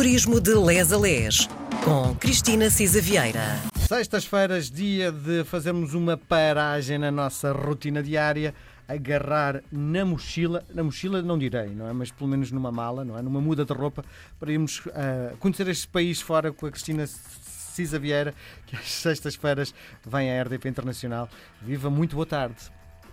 Turismo de Les a Les, com Cristina Cisa Vieira. Sextas-feiras, dia de fazermos uma paragem na nossa rotina diária, agarrar na mochila, na mochila não direi, não é? Mas pelo menos numa mala, não é? Numa muda de roupa, para irmos uh, conhecer este país fora com a Cristina Cisa Vieira, que às sextas-feiras vem à RDP Internacional. Viva, muito boa tarde.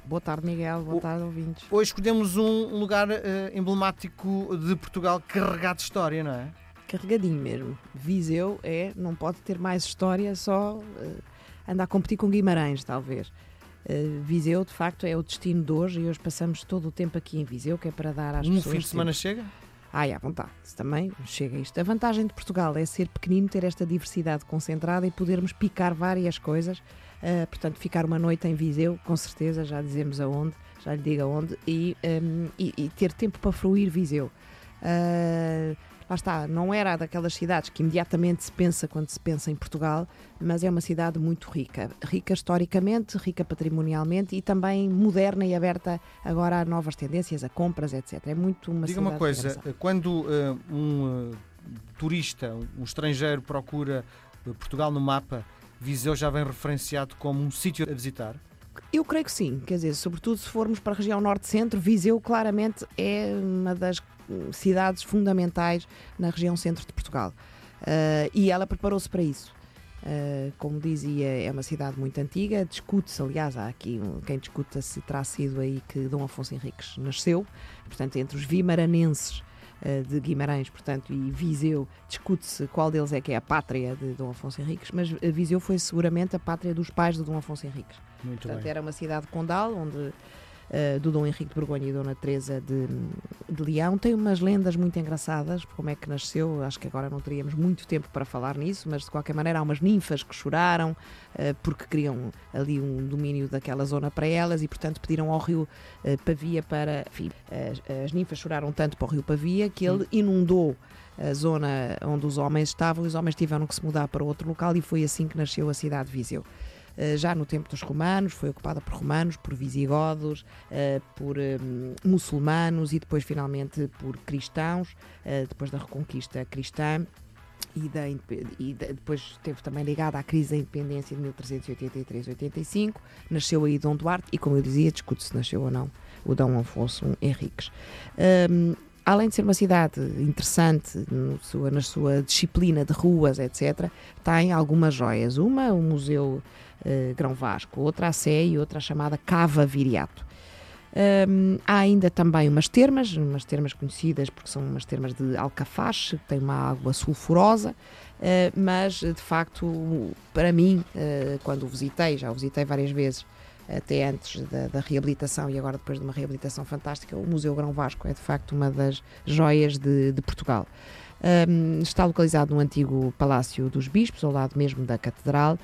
Boa tarde, Miguel. Boa tarde, ouvintes. Hoje escolhemos um lugar uh, emblemático de Portugal carregado de história, não é? Carregadinho mesmo. Viseu é, não pode ter mais história, só uh, andar a competir com Guimarães, talvez. Uh, Viseu, de facto, é o destino de hoje e hoje passamos todo o tempo aqui em Viseu, que é para dar às um pessoas. Um fim de semana chega? Ai, à vontade. também chega isto. A vantagem de Portugal é ser pequenino, ter esta diversidade concentrada e podermos picar várias coisas Uh, portanto, ficar uma noite em Viseu, com certeza, já dizemos aonde, já lhe digo aonde, e, um, e, e ter tempo para fruir Viseu. Uh, lá está, não era daquelas cidades que imediatamente se pensa quando se pensa em Portugal, mas é uma cidade muito rica. Rica historicamente, rica patrimonialmente e também moderna e aberta agora a novas tendências, a compras, etc. É muito uma Diga uma coisa, engraçada. quando uh, um uh, turista, um estrangeiro procura Portugal no mapa, Viseu já vem referenciado como um sítio a visitar? Eu creio que sim, quer dizer, sobretudo se formos para a região norte-centro, Viseu claramente é uma das cidades fundamentais na região centro de Portugal. Uh, e ela preparou-se para isso. Uh, como dizia, é uma cidade muito antiga, discute-se, aliás, há aqui quem discuta se terá sido aí que Dom Afonso Henriques nasceu, portanto, entre os vimaranenses eh, de Guimarães, portanto, e Viseu, discute-se qual deles é que é a pátria de Dom Afonso Henriques, mas Viseu foi seguramente a pátria dos pais de Dom Afonso Henriques. Muito portanto, bem. era uma cidade condal onde uh, do Dom Henrique de Borgonha e Dona Teresa de, de Leão. Tem umas lendas muito engraçadas, como é que nasceu, acho que agora não teríamos muito tempo para falar nisso, mas de qualquer maneira há umas ninfas que choraram uh, porque queriam ali um domínio daquela zona para elas e portanto pediram ao rio uh, Pavia para... Enfim, as, as ninfas choraram tanto para o rio Pavia que ele inundou a zona onde os homens estavam e os homens tiveram que se mudar para outro local e foi assim que nasceu a cidade de Viseu. Eh, já no tempo dos romanos, foi ocupada por romanos, por visigodos, eh, por eh, muçulmanos e depois finalmente por cristãos, depois da reconquista cristã. E, da, e depois esteve também ligada à crise da independência de 1383-85. Nasceu aí Dom Duarte e, como eu dizia, discute se nasceu ou não o Dom Afonso Henriques. Um, além de ser uma cidade interessante sua, na sua disciplina de ruas, etc., tem algumas joias. Uma, o Museu uh, Grão Vasco, outra a Sé e outra a chamada Cava Viriato. Um, há ainda também umas termas, umas termas conhecidas porque são umas termas de alcafaxe, que têm uma água sulfurosa, uh, mas de facto, para mim, uh, quando o visitei, já o visitei várias vezes, até antes da, da, reabilitação e agora depois de uma reabilitação fantástica, o Museu Grão Vasco é de facto uma das joias de, de Portugal. Um, está localizado no antigo Palácio dos Bispos, ao lado mesmo da Catedral,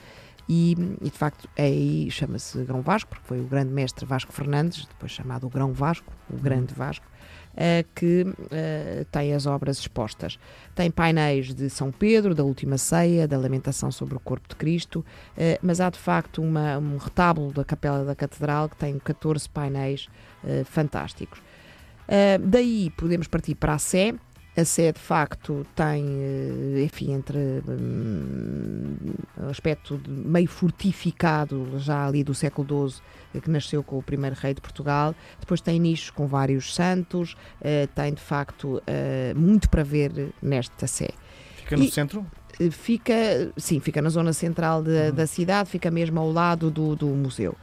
e, e, de facto é aí chama-se Grão Vasco, porque foi o grande mestre Vasco Fernandes, depois chamado Grão Vasco, o Grande Vasco, uh, que uh, tem as obras expostas. Tem painéis de São Pedro, da Última Ceia, da Lamentação sobre o Corpo de Cristo, uh, mas há de facto uma, um retábulo da Capela da Catedral que tem 14 painéis fantásticos. daí podemos partir para a Sé, a Sé, de facto, tem, eh, enfim, entre um, aspecto meio fortificado, já ali do século XII, eh, que nasceu com o primeiro rei de Portugal. Depois tem nichos com vários santos, uh, tem, de facto, uh, muito para ver nesta Sé. Fica no e, centro? Fica, sim, fica na zona central de, uhum. da cidade, fica mesmo ao lado do, do museu.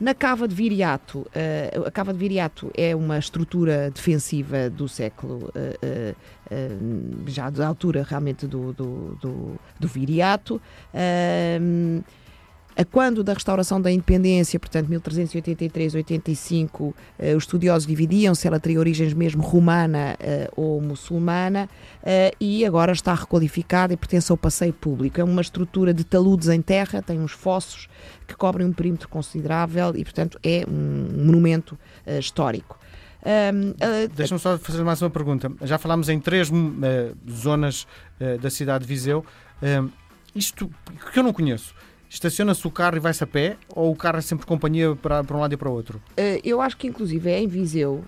Na cava de Viriato, uh, a cava de Viriato é uma estrutura defensiva do século, uh, uh, já da altura realmente do, do, do, do Viriato. A quando da restauração da independência, portanto 1383-85, eh, os estudiosos dividiam se ela teria origens mesmo romana eh, ou muçulmana eh, e agora está requalificada e pertence ao passeio público. É uma estrutura de taludes em terra, tem uns fossos que cobrem um perímetro considerável e, portanto, é um monumento histórico. Deixa-me só fazer mais uma pergunta. Já falámos em três uh, zonas uh, da cidade de Viseu. isto que eu não conheço estaciona-se o carro e vai-se a pé ou o carro é sempre companhia para, para um lado e para o outro? Uh, eu acho que inclusive é em Viseu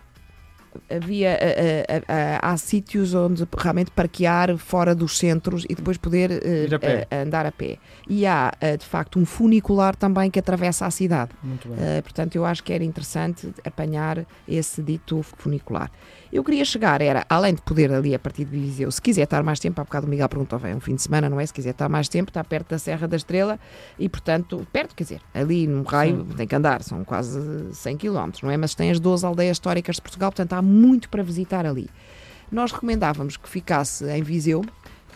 havia uh, uh, há sítios onde realmente parquear fora dos centros e depois poder Ir a pé. andar a pé. E há de facto um funicular também que atravessa a cidade. Muito bem. portanto, eu acho que era interessante apanhar esse dito funicular. Eu queria chegar, era, além de poder ali a partir de Viseu, se quiser estar mais tempo, há bocado o Miguel perguntou, é um fim de semana, não é? Se quiser estar mais tempo, está perto da Serra da Estrela e, portanto, perto, quer dizer, ali num raio Sim. tem que andar, são quase 100 km, não é? Mas tem as 12 aldeias históricas de Portugal, portanto há muito para visitar ali. Nós recomendávamos que ficasse em Viseu,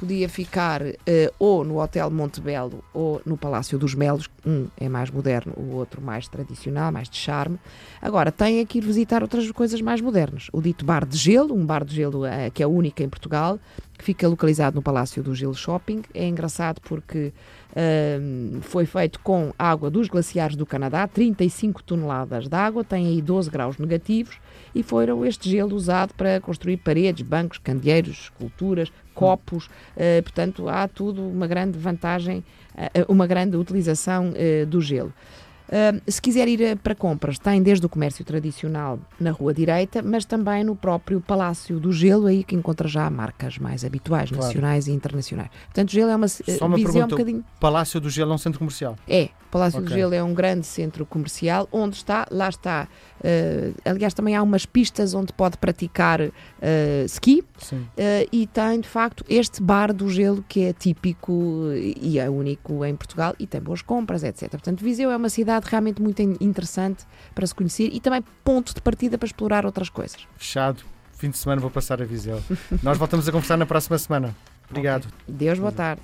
podia ficar uh, ou no Hotel Montebello ou no Palácio dos Melos, um é mais moderno, o outro mais tradicional, mais de charme. Agora, tem que ir visitar outras coisas mais modernas. O dito Bar de Gelo, um bar de gelo uh, que é único em Portugal, que fica localizado no Palácio do Gelo Shopping. É engraçado porque uh, foi feito com água dos glaciares do Canadá, 35 toneladas de água, tem aí 12 graus negativos e foram este gelo usado para construir paredes, bancos, candeeiros, esculturas, copos, uh, portanto há tudo uma grande vantagem, uh, uma grande utilização uh, do gelo. Se quiser ir para compras, tem desde o comércio tradicional na rua direita, mas também no próprio Palácio do Gelo, aí que encontra já marcas mais habituais, Claro. nacionais e internacionais. Portanto, Gelo é uma, Só uma visão um pergunta, bocadinho... Palácio do Gelo é um centro comercial. É, o Palácio do Ok. Gelo é um grande centro comercial, onde está, lá está, eh, aliás também há umas pistas onde pode praticar eh, ski eh, e tem de facto este bar do gelo que é típico e é único em Portugal e tem boas compras, etc. Portanto, Viseu é uma cidade realmente muito in- interessante para se conhecer e também ponto de partida para explorar outras coisas. Fechado. Fim de semana vou passar a Viseu. Nós voltamos a conversar na próxima semana. Obrigado. Deus, boa tarde.